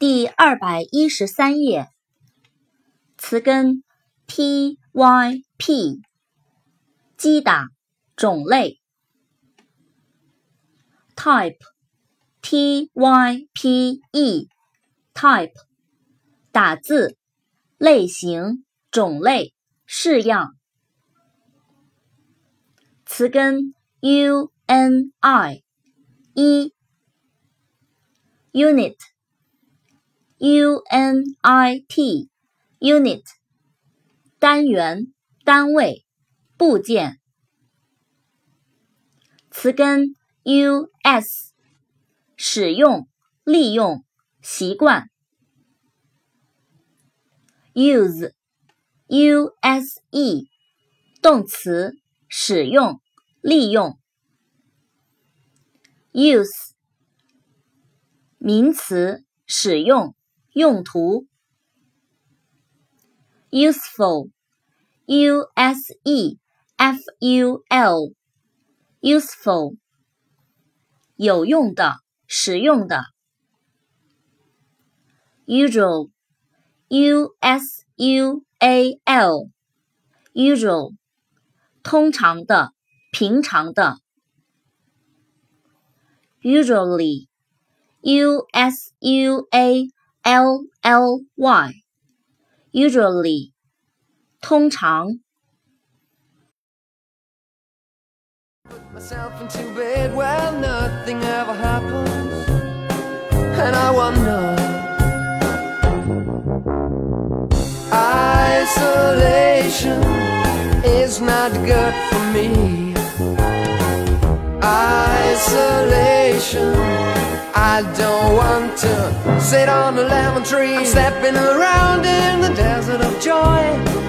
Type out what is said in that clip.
第二百一十三页，词根 t y p，击打种类，type t y p e，type 打字类型种类式样，词根 u n i 一 unit。Unit unit 单元、单位、部件。词根 us 使用、利用、习惯。use use 动词使用、利用。use 名词使用。用途，useful，u s e f u l，useful，有用的，实用的。usual，u s u a l，usual，通常的，平常的。usually，u s u a L L Y usually 通常。Myself into bed where nothing ever happens, and I wonder. Isolation is not good for me. Isolation. I don't want to sit on a lemon tree. I'm stepping around in the desert of joy.